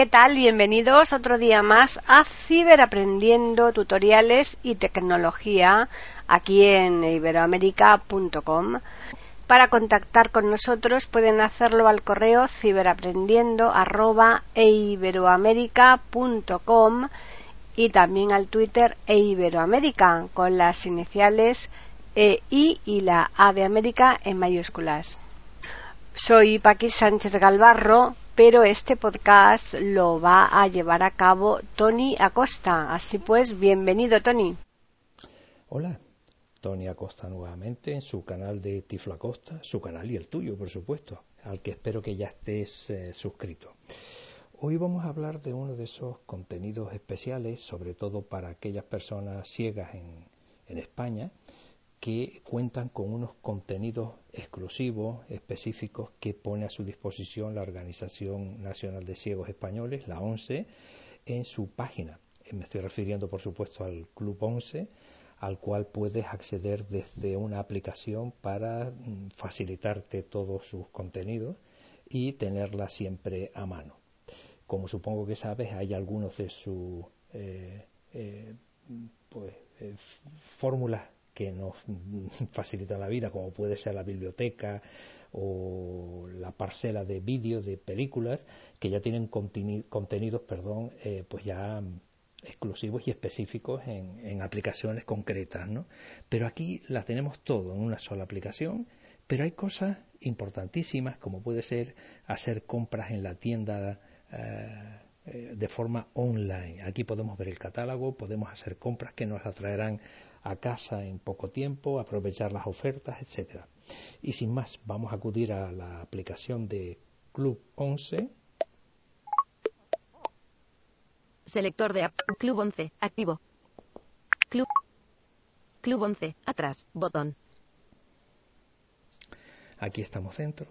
¿Qué tal? Bienvenidos otro día más a Ciberaprendiendo, tutoriales y tecnología aquí en iberoamérica.com. Para contactar con nosotros pueden hacerlo al correo ciberaprendiendo@eiberoamerica.com y también al Twitter eiberoamerica con las iniciales EI y la A de América en mayúsculas. Soy Paqui Sánchez Galvarro, pero este podcast lo va a llevar a cabo Tony Acosta. Así pues, bienvenido Tony. Hola, Tony Acosta nuevamente en su canal de Tiflo Acosta, su canal y el tuyo, por supuesto, al que espero que ya estés eh, suscrito. Hoy vamos a hablar de uno de esos contenidos especiales, sobre todo para aquellas personas ciegas en España, que cuentan con unos contenidos exclusivos, específicos, que pone a su disposición la Organización Nacional de Ciegos Españoles, la ONCE, en su página. Me estoy refiriendo, por supuesto, al Club ONCE, al cual puedes acceder desde una aplicación para mm, facilitarte todos sus contenidos y tenerla siempre a mano. Como supongo que sabes, hay algunos de sus eh, eh, pues, eh, fórmulas que nos facilitan la vida, como puede ser la biblioteca o la parcela de vídeos, de películas, que ya tienen contenidos, perdón, pues ya exclusivos y específicos en, aplicaciones concretas, ¿no? Pero aquí las tenemos todo en una sola aplicación, pero hay cosas importantísimas como puede ser hacer compras en la tienda eh, eh, de forma online. Aquí podemos ver el catálogo, podemos hacer compras que nos atraerán a casa en poco tiempo, aprovechar las ofertas, etcétera. Y sin más, vamos a acudir a la aplicación de Club 11 Selector de app. Club 11. Activo. Club. Club 11. Atrás. Botón. Aquí estamos dentro.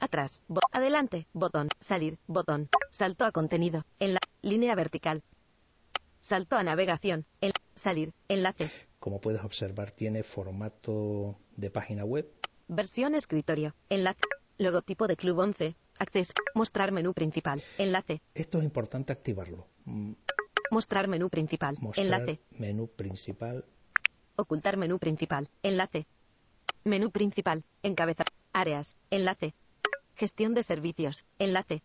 Atrás. adelante. Botón. Salir. Botón. Salto a contenido. En la línea vertical. Salto a navegación. En salir. Enlace. Como puedes observar, tiene formato de página web. Versión escritorio. Enlace. Logotipo de Club 11. Acceso. Mostrar menú principal. Enlace. Esto es importante activarlo. Mm. Mostrar menú principal. Mostrar Enlace. Menú principal. Ocultar menú principal. Enlace. Menú principal. Encabezar. Áreas. Enlace. Gestión de servicios. Enlace.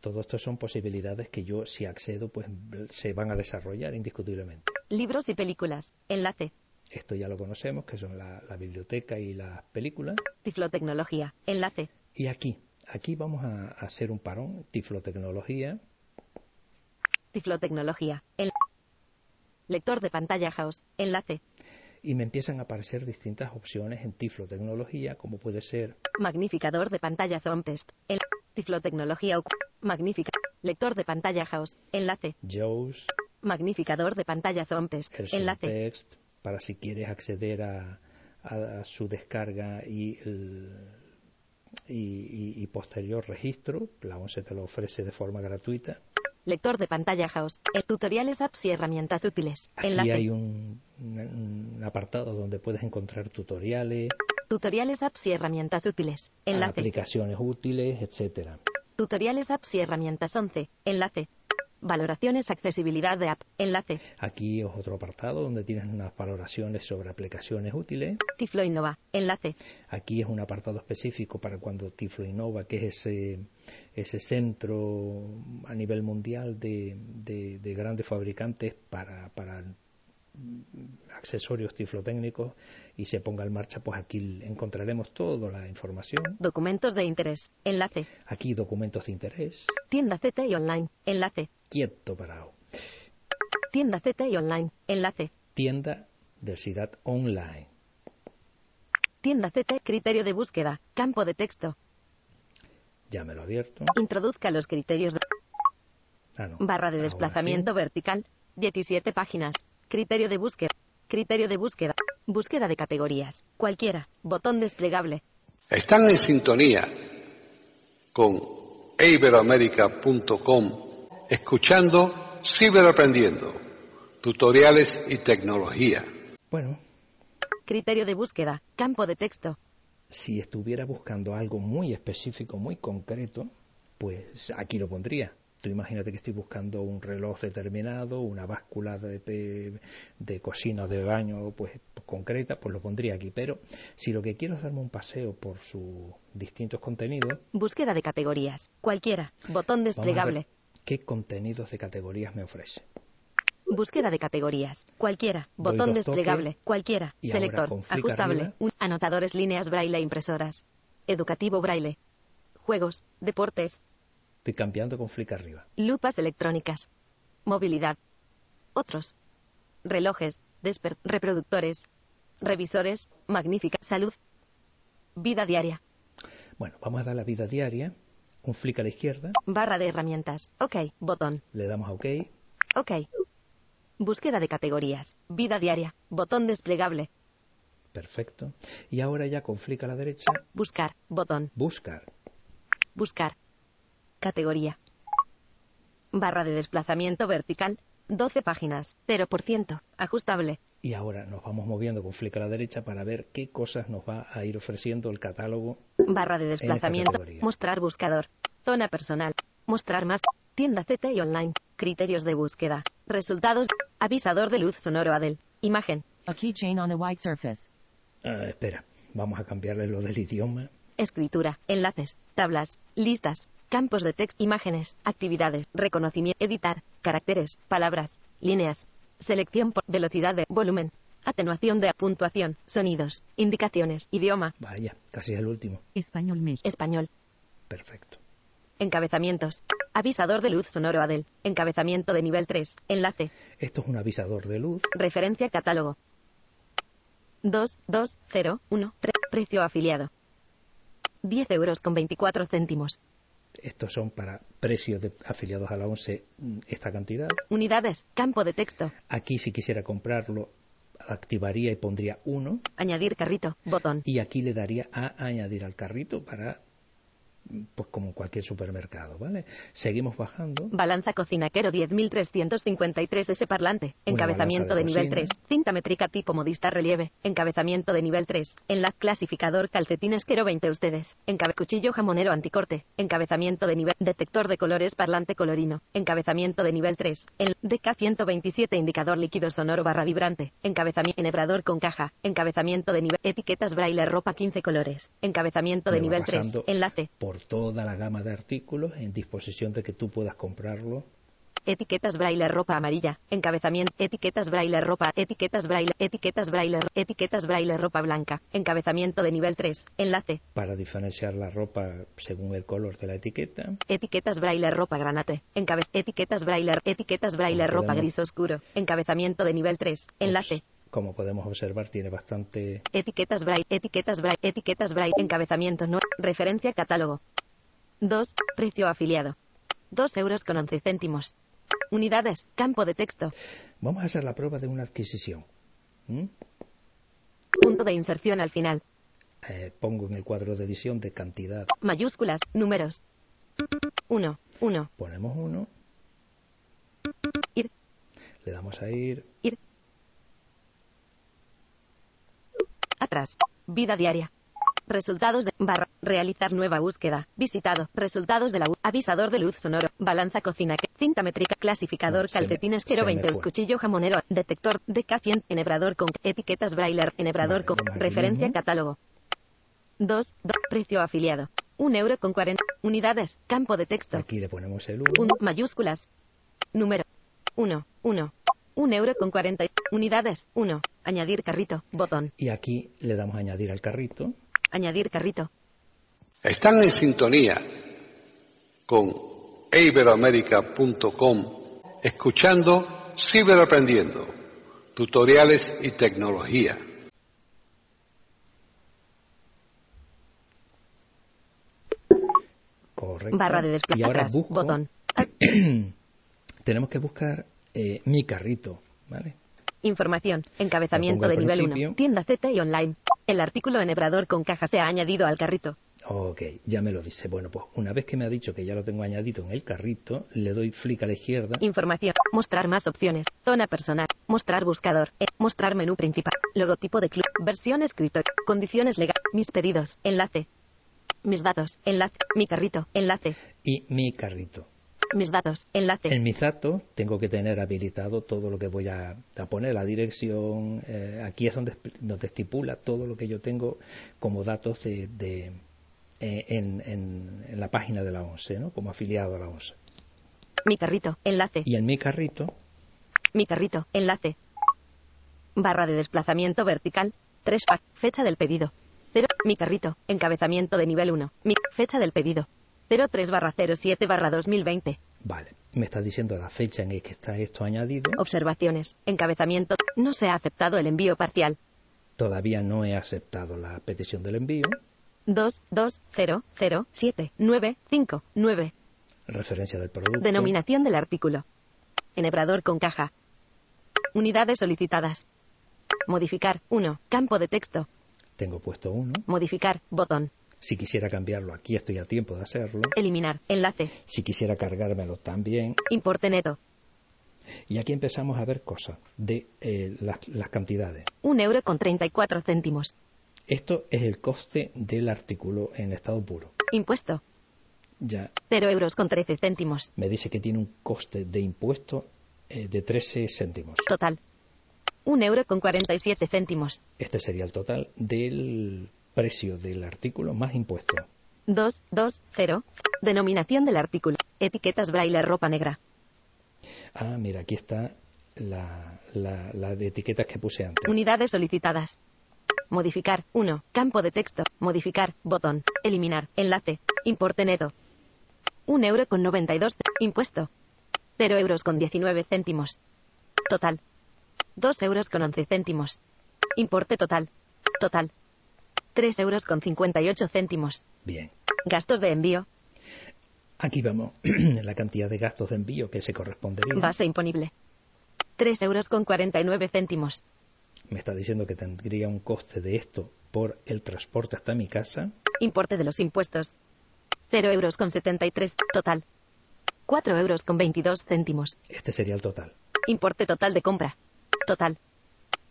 Todo esto son posibilidades que yo, si accedo, pues se van a desarrollar indiscutiblemente. Libros y películas. Enlace. Esto ya lo conocemos, que son la, la biblioteca y las películas. Tiflotecnología. Enlace. Y aquí, Aquí vamos a hacer un parón, tiflotecnología. Tiflotecnología. El lector de pantalla house. Enlace. Y me empiezan a aparecer distintas opciones en tiflotecnología, como puede ser magnificador de pantalla Zoomtest. El tiflotecnología magnífica. Lector de pantalla house. Enlace. JAWS. Magnificador de pantalla Zoomtest. Enlace. Text, para si quieres acceder a, a su descarga y el, y, posterior registro. La ONCE te lo ofrece de forma gratuita. Lector de pantalla House. El tutoriales, apps y herramientas útiles. Aquí hay un, apartado donde puedes encontrar tutoriales. Tutoriales, apps y herramientas útiles. Enlace. Aplicaciones útiles, etcétera. Tutoriales, apps y herramientas 11. Enlace. Valoraciones, accesibilidad de app. Enlace. Aquí es otro apartado donde tienes unas valoraciones sobre aplicaciones útiles. Tiflo Innova. Enlace. Aquí es un apartado específico para cuando Tiflo Innova, que es ese, ese centro a nivel mundial de, de, grandes fabricantes para, para accesorios tiflotécnicos y se ponga en marcha, pues aquí encontraremos toda la información. Documentos de interés. Enlace. Aquí documentos de interés. Tienda y Online. Enlace. Quieto parado. Tienda y Online. Enlace. Tienda del Online. Tienda CT. Criterio de búsqueda. Campo de texto. Ya me lo abierto. Introduzca los criterios de... Ah, no. Barra de desplazamiento vertical. 17 páginas. Criterio de búsqueda. Criterio de búsqueda. Búsqueda de categorías. Cualquiera. Botón desplegable. Están en sintonía con iberoamerica.com escuchando Ciberaprendiendo, tutoriales y tecnología. Bueno, Criterio de búsqueda. Campo de texto. si estuviera buscando algo muy específico, muy concreto, pues aquí lo pondría. Tú imagínate que estoy buscando un reloj determinado, una báscula de, de, cocina, de baño, pues concreta, pues lo pondría aquí. Pero si lo que quiero es darme un paseo por sus distintos contenidos, Búsqueda de categorías. Cualquiera. Botón desplegable. qué contenidos de categorías me ofrece. Búsqueda de categorías. Cualquiera. Botón desplegable. toques Cualquiera. Selector. Ajustable. Un- Anotadores líneas braille impresoras. Educativo braille. Juegos. Deportes. Estoy cambiando con flick arriba. Lupas electrónicas. Movilidad. Otros. Relojes. Reproductores. Revisores. Magnífica. Salud. Vida diaria. Bueno, vamos a dar la vida diaria, un flick a la izquierda, Barra de herramientas. OK. Botón. le damos a OK, OK. Búsqueda de categorías. Vida diaria. Botón desplegable. perfecto. Y ahora ya con flick a la derecha, Buscar. Botón. buscar. Buscar. Categoría. Barra de desplazamiento vertical. 12 páginas. 0%. Ajustable. Y ahora nos vamos moviendo con flick a la derecha para ver qué cosas nos va a ir ofreciendo el catálogo. Barra de desplazamiento. Mostrar buscador. Zona personal. Mostrar más. Tienda CT y online. Criterios de búsqueda. Resultados. Avisador de luz sonoro Adel. Imagen. A keychain on a white surface. Ah, espera, vamos a cambiarle lo del idioma. Escritura. Enlaces. Tablas. Listas. Campos de texto. Imágenes. Actividades. Reconocimiento. Editar. Caracteres. Palabras. Líneas. Selección por velocidad de volumen. Atenuación de puntuación. Sonidos. Indicaciones. Idioma. Vaya, casi es el último. Español mes. Español. Perfecto. Encabezamientos. Avisador de luz sonoro Adel. Encabezamiento de nivel 3. Enlace. Esto es un avisador de luz. Referencia catálogo. 2, 2, 0, 1, 3. Precio afiliado. 10 euros con 24 céntimos. Estos son para precios de afiliados a la 11 mm, esta cantidad. Unidades. Campo de texto. Aquí si quisiera comprarlo activaría y pondría 1 Añadir carrito. Botón. y aquí le daría a añadir al carrito para pues como cualquier supermercado, ¿vale? Seguimos bajando. Balanza cocinaquero 10.353 S parlante. Encabezamiento de, de nivel cocina. 3. Cinta métrica tipo modista relieve. Encabezamiento de nivel 3. Enlace clasificador calcetines quero 20 ustedes. Encabe cuchillo jamonero anticorte. Encabezamiento de nivel detector de colores parlante colorino. Encabezamiento de nivel 3. En DK127 indicador líquido sonoro barra vibrante. Encabezamiento enhebrador con caja. Encabezamiento de nivel etiquetas braille ropa 15 colores. Encabezamiento de nivel 3. pasando Enlace. por toda la gama de artículos en disposición de que tú puedas comprarlo. Etiquetas braille ropa amarilla. Encabezamiento. Etiquetas braille ropa. Etiquetas braille. Etiquetas braille. Etiquetas braille ropa blanca. Encabezamiento de nivel 3. Enlace. para diferenciar la ropa según el color de la etiqueta. Etiquetas braille ropa granate. Encabe etiquetas braille. Etiquetas braille ropa gris oscuro. Encabezamiento de nivel 3. Enlace. Como podemos observar, tiene bastante Etiquetas braille. Etiquetas braille. Etiquetas braille. Encabezamiento no. Referencia catálogo. 2. Precio afiliado. 2 euros con 11 céntimos. Unidades. Campo de texto. Vamos a hacer la prueba de una adquisición. ¿Mm? Punto de inserción al final. Eh, pongo en el cuadro de edición de cantidad, Mayúsculas, números. 1, 1, ponemos uno, ir, le damos a ir, ir. Atrás. Vida diaria. Resultados de barra. Realizar nueva búsqueda. Visitado. Resultados de la u- avisador de luz sonoro. Balanza cocina. Cinta métrica. Clasificador. Calcetines se me 020. fue. Cuchillo jamonero. Detector. DK100. Enhebrador con etiquetas braille. Enhebrador con referencia catálogo. 2. Precio afiliado. 1 euro con 40 unidades. Campo de texto. aquí le ponemos el 1, Un, mayúsculas. Número. 1, 1. 1 euro con 40 unidades. 1. Añadir carrito. Botón. y aquí le damos a añadir al carrito. Añadir carrito. Están en sintonía con iberoamerica.com escuchando Ciberaprendiendo, tutoriales y tecnología. Correcto. Barra de y ahora atrás. busco, Botón. tenemos que buscar eh, mi carrito, ¿vale? Información. Encabezamiento de nivel principio. 1. Tienda Z y online. El artículo enhebrador con caja se ha añadido al carrito. Ok, ya me lo dice. Bueno, pues una vez que me ha dicho que ya lo tengo añadido en el carrito, le doy flick a la izquierda. Información. Mostrar más opciones. Zona personal. Mostrar buscador. E- mostrar menú principal. Logotipo de club. Versión escritorio. Condiciones legales. Mis pedidos. Enlace. Mis datos. Enlace. Mi carrito. Enlace. y mi carrito. Mis datos. Enlace. En mis datos tengo que tener habilitado todo lo que voy a, a poner, la dirección. eh, aquí es donde, donde estipula todo lo que yo tengo como datos de, de, eh, en, en- en la página de la ONCE, ¿no? como afiliado a la ONCE. Mi carrito. Enlace. Y en mi carrito Mi carrito. Enlace. Barra de desplazamiento vertical. 3 fa. Fecha del pedido. 0. Mi carrito. Encabezamiento de nivel 1. Mi fecha del pedido. 03 barra 07 barra 2020. Vale, me está diciendo la fecha en que está esto añadido. Observaciones. Encabezamiento. No se ha aceptado el envío parcial. Todavía no he aceptado la petición del envío. 2, 2, 0, 0, 7, 9, 5, 9. Referencia del producto. Denominación del artículo. Enhebrador con caja. Unidades solicitadas. Modificar. 1. Campo de texto. Tengo puesto uno. Modificar. Botón. Si quisiera cambiarlo, aquí estoy a tiempo de hacerlo. Eliminar. Enlace. Si quisiera cargármelo también. Importe neto. Y aquí empezamos a ver cosas de eh, las, las cantidades. 1 euro con 34 céntimos. Esto es el coste del artículo en estado puro. Impuesto. Ya 0 euros con 13 céntimos. me dice que tiene un coste de impuesto eh, de 13 céntimos. Total. 1 euro con 47 céntimos. Este sería el total del precio del artículo más impuesto. 2, 2, 0. Denominación del artículo. Etiquetas braille ropa negra. Ah, mira, aquí está la, la, la de etiquetas que puse antes. Unidades solicitadas. Modificar. 1. Campo de texto. Modificar. Botón. Eliminar. Enlace. Importe neto. 1 euro con 92. c- Impuesto. 0 euros con 19 céntimos. Total. 2 euros con 11 céntimos. Importe total. Total. 3 euros con 58 céntimos. Bien. Gastos de envío. Aquí vamos la cantidad de gastos de envío que se correspondería. Base imponible. 3 euros con 49 céntimos. Me está diciendo que tendría un coste de esto por el transporte hasta mi casa. Importe de los impuestos. 0 euros con 73. Total. 4 euros con 22 céntimos. Este sería el total. Importe total de compra. Total.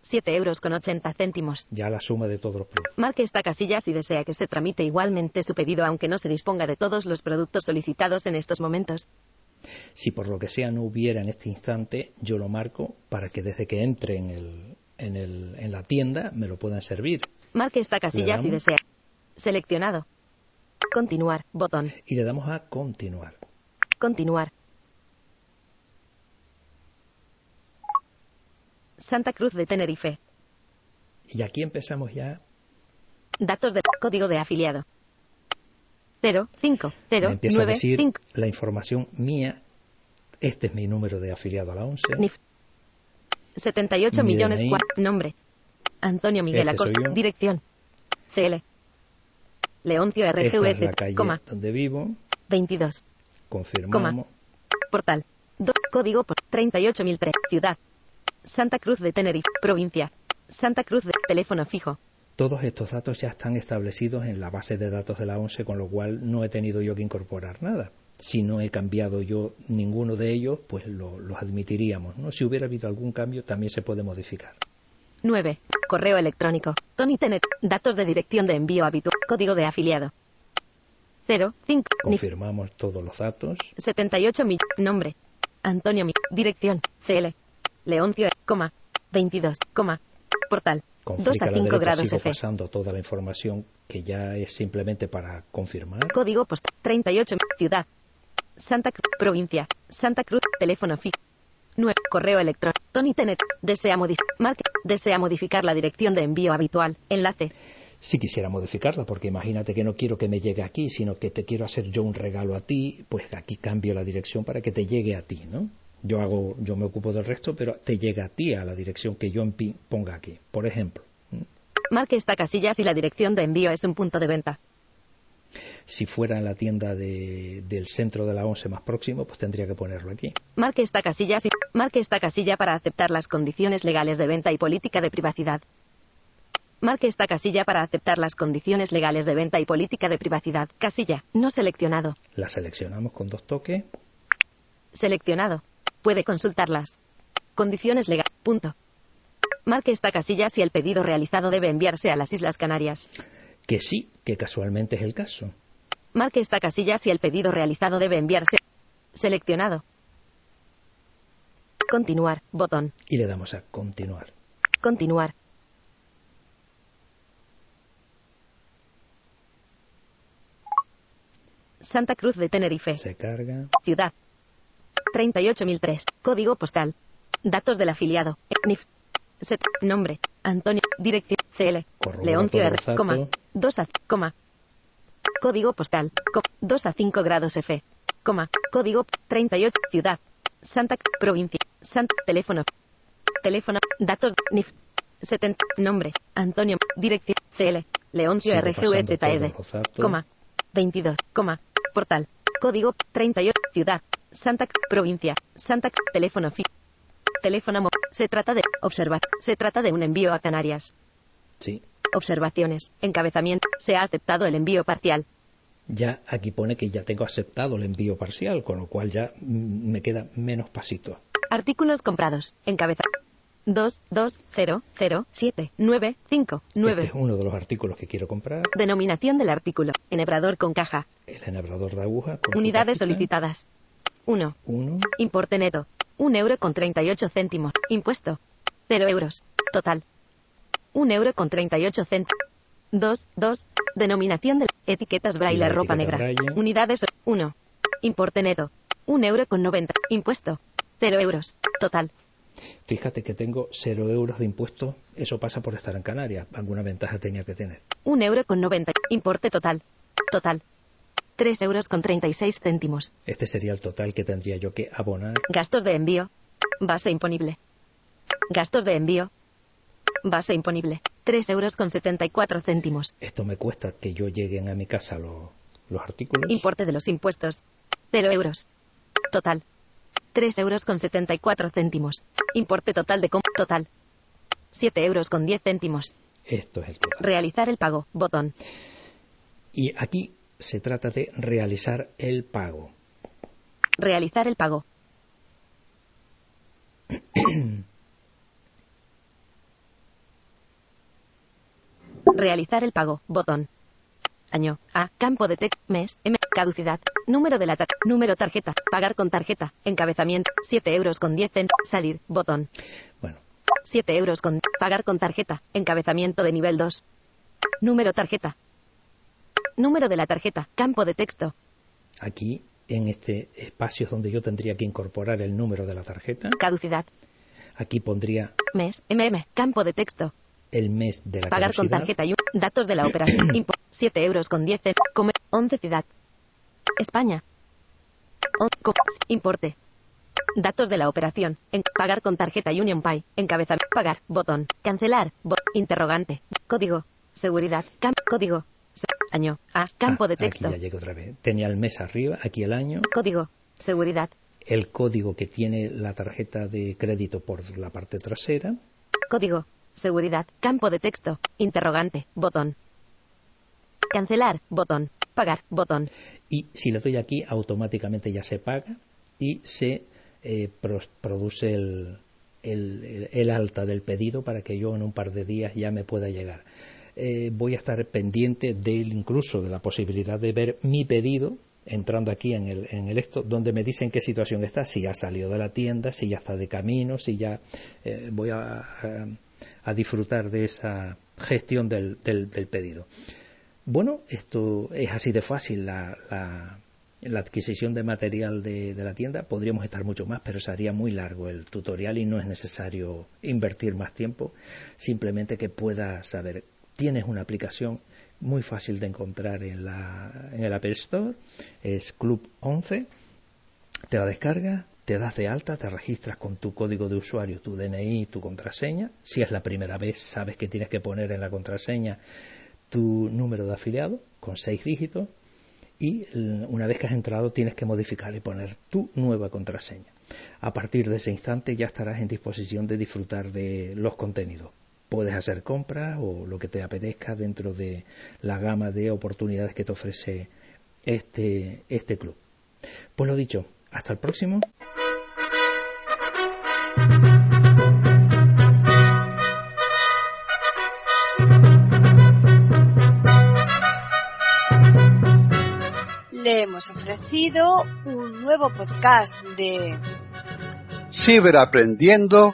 7 euros con 80 céntimos. Ya la suma de todos los productos. Marque esta casilla si desea que se tramite igualmente su pedido aunque no se disponga de todos los productos solicitados en estos momentos. Si por lo que sea no hubiera en este instante, yo lo marco para que desde que entre en, el, en, el, en la tienda me lo puedan servir. Marque esta casilla ¿Le si desea. Seleccionado. Continuar. Botón. Y le damos a continuar. Continuar. Santa Cruz de Tenerife. Y aquí empezamos ya. Datos de código de afiliado. 0, 5, 0, me empieza a 9, decir 5, la información mía. Este es mi número de afiliado a la 11. NIF. 78 Mi millones. DNI. Nombre. Antonio Miguel Este Acosta. Dirección. CL. Leoncio Esta es la RGVC. calle Coma. donde vivo. 22. Confirmamos. Portal. Do- código por 38003. Ciudad. Santa Cruz de Tenerife. Provincia. Santa Cruz de. Teléfono fijo. Todos estos datos ya están establecidos en la base de datos de la 11, con lo cual no he tenido yo que incorporar nada. Si no he cambiado yo ninguno de ellos, pues lo- los admitiríamos. ¿no? Si hubiera habido algún cambio, también se puede modificar. 9. Correo electrónico. Tony Tenet. Datos de dirección de envío habitual. Código de afiliado. 0, 5, NIF. Confirmamos todos los datos. 78 mil. Nombre. Antonio Mi. Dirección. CL. Leoncio. Coma. 22. Coma. Portal. Con 2 flick a a la 5 derecha grados sigo F. pasando toda la información que ya es simplemente para confirmar. Código postal. 38. Ciudad. Santa Cruz. Provincia. Santa Cruz. Teléfono fijo. 9. Correo electrónico. Tony Tenet. Desea modificar. Desea modificar la dirección de envío habitual. Enlace. Si quisiera modificarla, porque imagínate que no quiero que me llegue aquí, sino que te quiero hacer yo un regalo a ti, pues aquí cambio la dirección para que te llegue a ti, ¿no? Yo hago, yo me ocupo del resto, pero te llega a ti a la dirección que yo ponga aquí, por ejemplo. Marque esta casilla si la dirección de envío es un punto de venta. Si fuera en la tienda de- del centro de la ONCE más próximo, pues tendría que ponerlo aquí. Marque esta casilla si- Marque esta casilla para aceptar las condiciones legales de venta y política de privacidad. Marque esta casilla para aceptar las condiciones legales de venta y política de privacidad. Casilla, no seleccionado. La seleccionamos con dos toques. Seleccionado. Puede consultarlas. Condiciones legales. Punto. Marque esta casilla si el pedido realizado debe enviarse a las Islas Canarias. Que sí, que casualmente es el caso. Marque esta casilla si el pedido realizado debe enviarse. Seleccionado. Continuar. Botón. Y le damos a continuar. Continuar. Santa Cruz de Tenerife. Se carga. Ciudad. 38003. Código postal. Datos del afiliado. NIF. Set. Nombre. Antonio. Dirección. CL. Leoncio R. Coma. 2 a. Coma. Código postal. 2 a 5 grados F. Coma. Código 38. Ciudad. Santa. Provincia. Santa. Teléfono. Teléfono. Datos. NIF. 70. Nombre. Antonio. Dirección. CL. Leoncio datos. Coma. 22. Coma. Portal. Código 38. Ciudad. Santa. Provincia. Santa. Teléfono. Fi. Teléfono. mo- Se trata de. Observa. Se trata de un envío a Canarias. Sí. Observaciones. Encabezamiento. Se ha aceptado el envío parcial. Ya aquí pone que ya tengo aceptado el envío parcial, con lo cual ya me queda menos pasito. Artículos comprados. Encabeza. 2, 2, 0, 0, 7, 9, 5, 9. Este es uno de los artículos que quiero comprar. Denominación del artículo. Enhebrador con caja. El enhebrador de aguja. con Unidades solicitadas. 1. Uno. Importe neto. 1 euro con 38 céntimos. Impuesto. 0 euros. Total. 1 euro con 38 céntimos. 2, 2. Denominación de etiquetas braille La ropa etiqueta negra. braille. Unidades 1. Importe neto. 1 euro con 90. Impuesto. 0 euros. Total. Fíjate que tengo cero euros de impuestos. Eso pasa por estar en Canarias. Alguna ventaja tenía que tener. 1 euro con 90. Importe total. Total. 3 euros con 36 céntimos. Este sería el total que tendría yo que abonar. Gastos de envío. Base imponible. Gastos de envío. Base imponible. 3 euros con 74 céntimos. Esto me cuesta que yo lleguen a mi casa los, los artículos. Importe de los impuestos. 0 euros. Total. 3 euros con 74 céntimos. Importe total de com total. 7 euros con 10 céntimos. Esto es el total. Realizar el pago. Botón. Y aquí se trata de realizar el pago. Realizar el pago. Realizar el pago. Botón. Año. A. Campo de texto. Mes. M. Caducidad. Número de la tarjeta. Número tarjeta. Pagar con tarjeta. Encabezamiento. 7 euros con 10 céntimos. Salir. Botón. Bueno, 7 euros con. Pagar con tarjeta. Encabezamiento de nivel 2. Número tarjeta. Número de la tarjeta. Campo de texto. aquí en este espacio es donde yo tendría que incorporar el número de la tarjeta. Caducidad. Aquí pondría Mes. MM. Campo de texto. el mes de la Pagar con tarjeta y un- datos de la operación. Impo- 7 euros con 10 cent- Come 11 ciudad. España. On- importe. Datos de la operación. En- pagar con tarjeta Union Pay. Encabezamiento. Pagar. Botón. Cancelar. Bo- interrogante. Código. Seguridad. Cam- código. Año. A. Campo Ah, de texto. Aquí ya llegué otra vez. Tenía el mes arriba, aquí el año, Código. Seguridad. el código que tiene la tarjeta de crédito por la parte trasera. Código. Seguridad. Campo de texto. Interrogante. Botón. Cancelar. Botón. Pagar. Botón. Y si le doy aquí, automáticamente ya se paga y se eh, produce el- el- el alta del pedido para que yo en un par de días ya me pueda llegar. Eh, voy a estar pendiente del incluso de la posibilidad de ver mi pedido entrando aquí en el, en el esto donde me dicen qué situación está, si ya ha salido de la tienda, si ya está de camino, si ya eh, voy a, a- disfrutar de esa gestión del- del- del pedido. Bueno, esto es así de fácil. La, la- la adquisición de material de, de la tienda podríamos estar mucho más, pero sería muy largo el tutorial y no es necesario invertir más tiempo. Simplemente que puedas saber. Tienes una aplicación muy fácil de encontrar en, la, en el Apple Store. Es Club 11. Te la descargas, te das de alta, te registras con tu código de usuario, tu DNI, tu contraseña. Si es la primera vez, sabes que tienes que poner en la contraseña tu número de afiliado con seis dígitos y una vez que has entrado tienes que modificar y poner tu nueva contraseña. A partir de ese instante ya estarás en disposición de disfrutar de los contenidos. Puedes hacer compras o lo que te apetezca dentro de la gama de oportunidades que te ofrece este, este club. Pues lo dicho, hasta el próximo. Le hemos ofrecido un nuevo podcast de Ciberaprendiendo,